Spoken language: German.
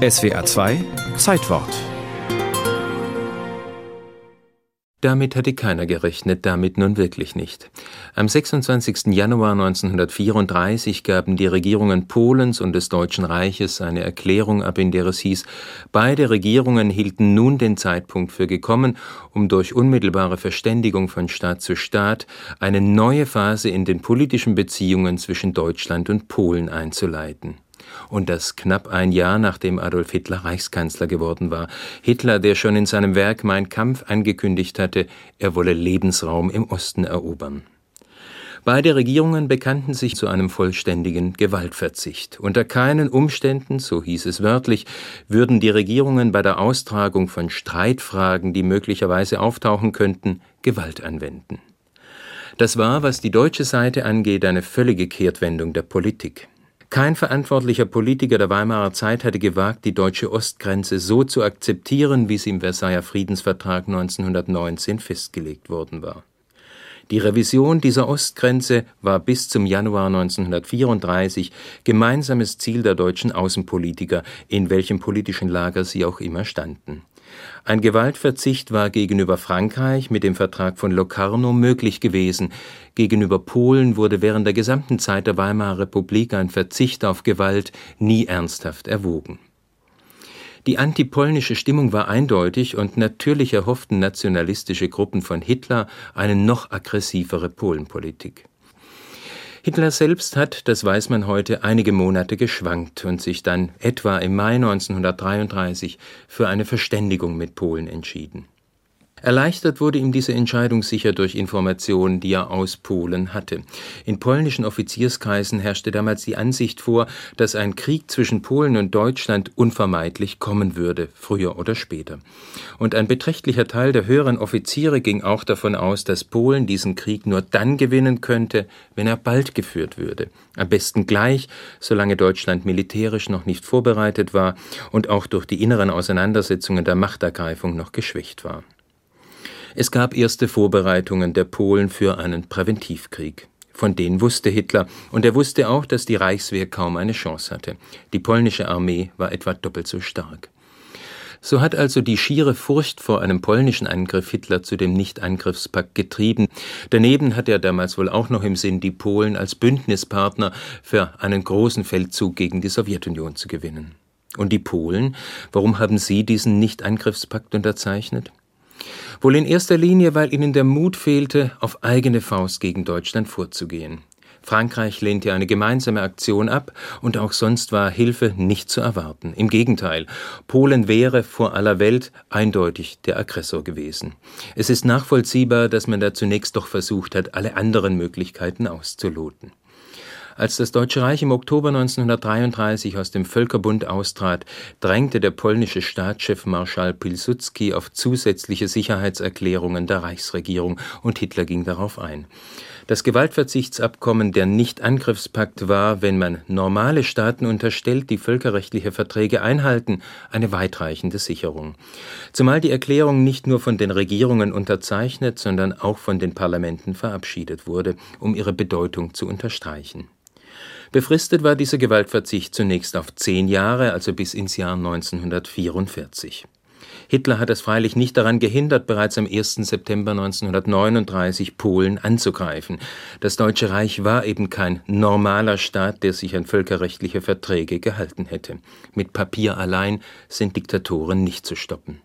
SWA 2 Zeitwort Damit hatte keiner gerechnet, damit nun wirklich nicht. Am 26. Januar 1934 gaben die Regierungen Polens und des Deutschen Reiches eine Erklärung ab, in der es hieß, beide Regierungen hielten nun den Zeitpunkt für gekommen, um durch unmittelbare Verständigung von Staat zu Staat eine neue Phase in den politischen Beziehungen zwischen Deutschland und Polen einzuleiten und das knapp ein Jahr nachdem Adolf Hitler Reichskanzler geworden war. Hitler, der schon in seinem Werk Mein Kampf angekündigt hatte, er wolle Lebensraum im Osten erobern. Beide Regierungen bekannten sich zu einem vollständigen Gewaltverzicht. Unter keinen Umständen, so hieß es wörtlich, würden die Regierungen bei der Austragung von Streitfragen, die möglicherweise auftauchen könnten, Gewalt anwenden. Das war, was die deutsche Seite angeht, eine völlige Kehrtwendung der Politik. Kein verantwortlicher Politiker der Weimarer Zeit hatte gewagt, die deutsche Ostgrenze so zu akzeptieren, wie sie im Versailler Friedensvertrag 1919 festgelegt worden war. Die Revision dieser Ostgrenze war bis zum Januar 1934 gemeinsames Ziel der deutschen Außenpolitiker, in welchem politischen Lager sie auch immer standen. Ein Gewaltverzicht war gegenüber Frankreich mit dem Vertrag von Locarno möglich gewesen, gegenüber Polen wurde während der gesamten Zeit der Weimarer Republik ein Verzicht auf Gewalt nie ernsthaft erwogen. Die antipolnische Stimmung war eindeutig und natürlich erhofften nationalistische Gruppen von Hitler eine noch aggressivere Polenpolitik. Hitler selbst hat, das weiß man heute, einige Monate geschwankt und sich dann etwa im Mai 1933 für eine Verständigung mit Polen entschieden Erleichtert wurde ihm diese Entscheidung sicher durch Informationen, die er aus Polen hatte. In polnischen Offizierskreisen herrschte damals die Ansicht vor, dass ein Krieg zwischen Polen und Deutschland unvermeidlich kommen würde, früher oder später. Und ein beträchtlicher Teil der höheren Offiziere ging auch davon aus, dass Polen diesen Krieg nur dann gewinnen könnte, wenn er bald geführt würde. Am besten gleich, solange Deutschland militärisch noch nicht vorbereitet war und auch durch die inneren Auseinandersetzungen der Machtergreifung noch geschwächt war. Es gab erste Vorbereitungen der Polen für einen Präventivkrieg. Von denen wusste Hitler, und er wusste auch, dass die Reichswehr kaum eine Chance hatte. Die polnische Armee war etwa doppelt so stark. So hat also die schiere Furcht vor einem polnischen Angriff Hitler zu dem Nichtangriffspakt getrieben. Daneben hat er damals wohl auch noch im Sinn, die Polen als Bündnispartner für einen großen Feldzug gegen die Sowjetunion zu gewinnen. Und die Polen, warum haben sie diesen Nichtangriffspakt unterzeichnet? Wohl in erster Linie, weil ihnen der Mut fehlte, auf eigene Faust gegen Deutschland vorzugehen. Frankreich lehnte eine gemeinsame Aktion ab und auch sonst war Hilfe nicht zu erwarten. Im Gegenteil, Polen wäre vor aller Welt eindeutig der Aggressor gewesen. Es ist nachvollziehbar, dass man da zunächst doch versucht hat, alle anderen Möglichkeiten auszuloten. Als das Deutsche Reich im Oktober 1933 aus dem Völkerbund austrat, drängte der polnische Staatschef Marschall Pilsudski auf zusätzliche Sicherheitserklärungen der Reichsregierung und Hitler ging darauf ein. Das Gewaltverzichtsabkommen, der Nichtangriffspakt war, wenn man normale Staaten unterstellt, die völkerrechtliche Verträge einhalten, eine weitreichende Sicherung. Zumal die Erklärung nicht nur von den Regierungen unterzeichnet, sondern auch von den Parlamenten verabschiedet wurde, um ihre Bedeutung zu unterstreichen. Befristet war dieser Gewaltverzicht zunächst auf zehn Jahre, also bis ins Jahr 1944. Hitler hat es freilich nicht daran gehindert, bereits am 1. September 1939 Polen anzugreifen. Das Deutsche Reich war eben kein normaler Staat, der sich an völkerrechtliche Verträge gehalten hätte. Mit Papier allein sind Diktatoren nicht zu stoppen.